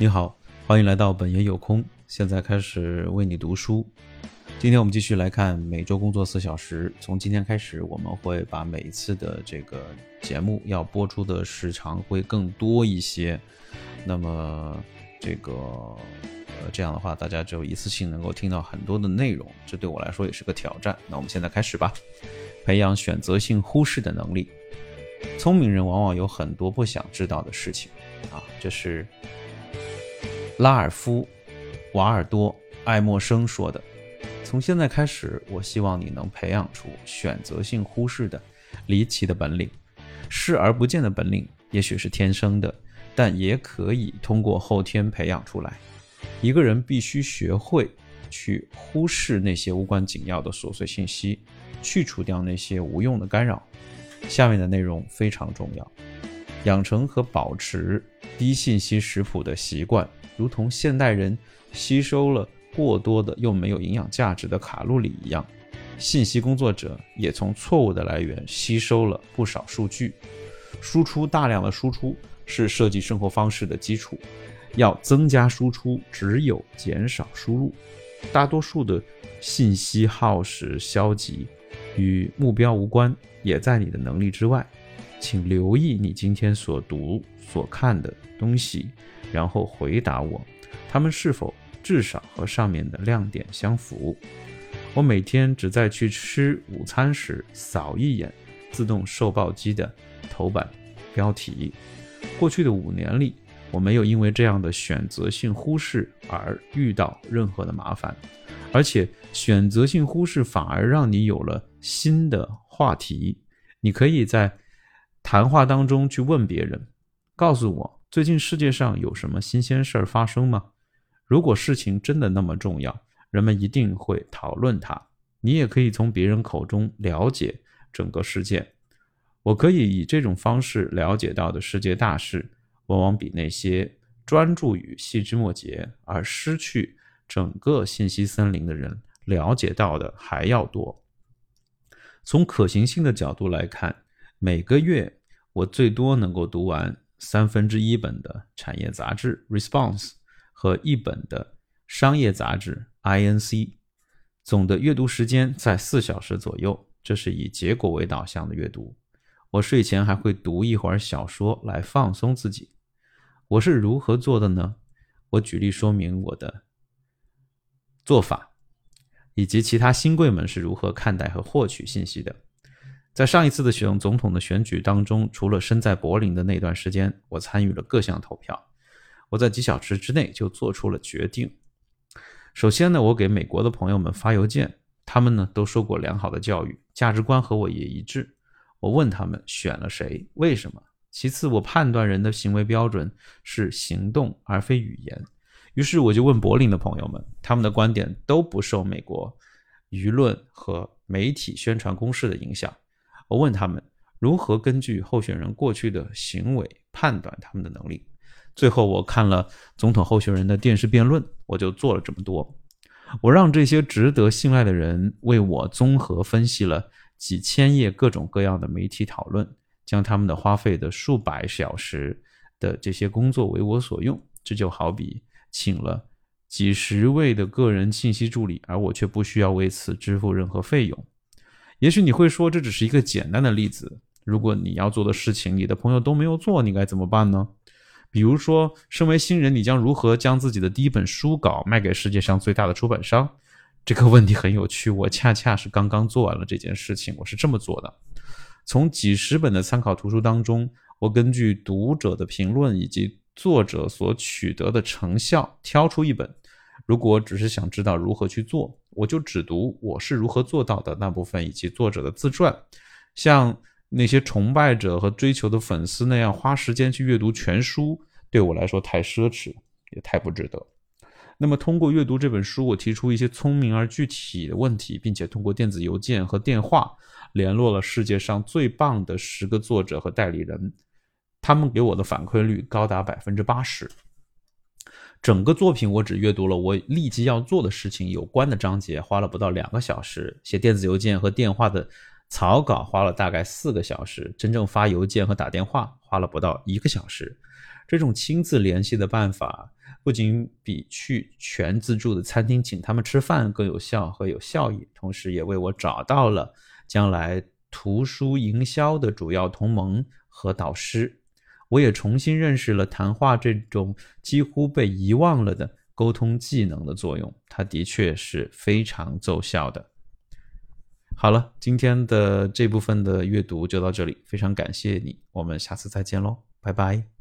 你好，欢迎来到本爷有空。现在开始为你读书。今天我们继续来看每周工作四小时。从今天开始，我们会把每一次的这个节目要播出的时长会更多一些。那么这个呃这样的话，大家就一次性能够听到很多的内容，这对我来说也是个挑战。那我们现在开始吧，培养选择性忽视的能力。聪明人往往有很多不想知道的事情啊，这是。拉尔夫·瓦尔多·爱默生说的：“从现在开始，我希望你能培养出选择性忽视的离奇的本领。视而不见的本领也许是天生的，但也可以通过后天培养出来。一个人必须学会去忽视那些无关紧要的琐碎信息，去除掉那些无用的干扰。下面的内容非常重要：养成和保持低信息食谱的习惯。”如同现代人吸收了过多的又没有营养价值的卡路里一样，信息工作者也从错误的来源吸收了不少数据。输出大量的输出是设计生活方式的基础，要增加输出，只有减少输入。大多数的信息耗时消极，与目标无关，也在你的能力之外。请留意你今天所读、所看的东西。然后回答我，他们是否至少和上面的亮点相符？我每天只在去吃午餐时扫一眼自动售报机的头版标题。过去的五年里，我没有因为这样的选择性忽视而遇到任何的麻烦，而且选择性忽视反而让你有了新的话题。你可以在谈话当中去问别人，告诉我。最近世界上有什么新鲜事儿发生吗？如果事情真的那么重要，人们一定会讨论它。你也可以从别人口中了解整个世界。我可以以这种方式了解到的世界大事，往往比那些专注于细枝末节而失去整个信息森林的人了解到的还要多。从可行性的角度来看，每个月我最多能够读完。三分之一本的产业杂志《Response》和一本的商业杂志《INC》，总的阅读时间在四小时左右。这是以结果为导向的阅读。我睡前还会读一会儿小说来放松自己。我是如何做的呢？我举例说明我的做法，以及其他新贵们是如何看待和获取信息的。在上一次的选总统的选举当中，除了身在柏林的那段时间，我参与了各项投票。我在几小时之内就做出了决定。首先呢，我给美国的朋友们发邮件，他们呢都受过良好的教育，价值观和我也一致。我问他们选了谁，为什么？其次，我判断人的行为标准是行动而非语言。于是我就问柏林的朋友们，他们的观点都不受美国舆论和媒体宣传攻势的影响。我问他们如何根据候选人过去的行为判断他们的能力。最后，我看了总统候选人的电视辩论，我就做了这么多。我让这些值得信赖的人为我综合分析了几千页各种各样的媒体讨论，将他们的花费的数百小时的这些工作为我所用。这就好比请了几十位的个人信息助理，而我却不需要为此支付任何费用。也许你会说，这只是一个简单的例子。如果你要做的事情，你的朋友都没有做，你该怎么办呢？比如说，身为新人，你将如何将自己的第一本书稿卖给世界上最大的出版商？这个问题很有趣。我恰恰是刚刚做完了这件事情。我是这么做的：从几十本的参考图书当中，我根据读者的评论以及作者所取得的成效，挑出一本。如果只是想知道如何去做，我就只读我是如何做到的那部分，以及作者的自传。像那些崇拜者和追求的粉丝那样花时间去阅读全书，对我来说太奢侈，也太不值得。那么，通过阅读这本书，我提出一些聪明而具体的问题，并且通过电子邮件和电话联络了世界上最棒的十个作者和代理人，他们给我的反馈率高达百分之八十。整个作品我只阅读了我立即要做的事情有关的章节，花了不到两个小时。写电子邮件和电话的草稿花了大概四个小时，真正发邮件和打电话花了不到一个小时。这种亲自联系的办法不仅比去全自助的餐厅请他们吃饭更有效和有效益，同时也为我找到了将来图书营销的主要同盟和导师。我也重新认识了谈话这种几乎被遗忘了的沟通技能的作用，它的确是非常奏效的。好了，今天的这部分的阅读就到这里，非常感谢你，我们下次再见喽，拜拜。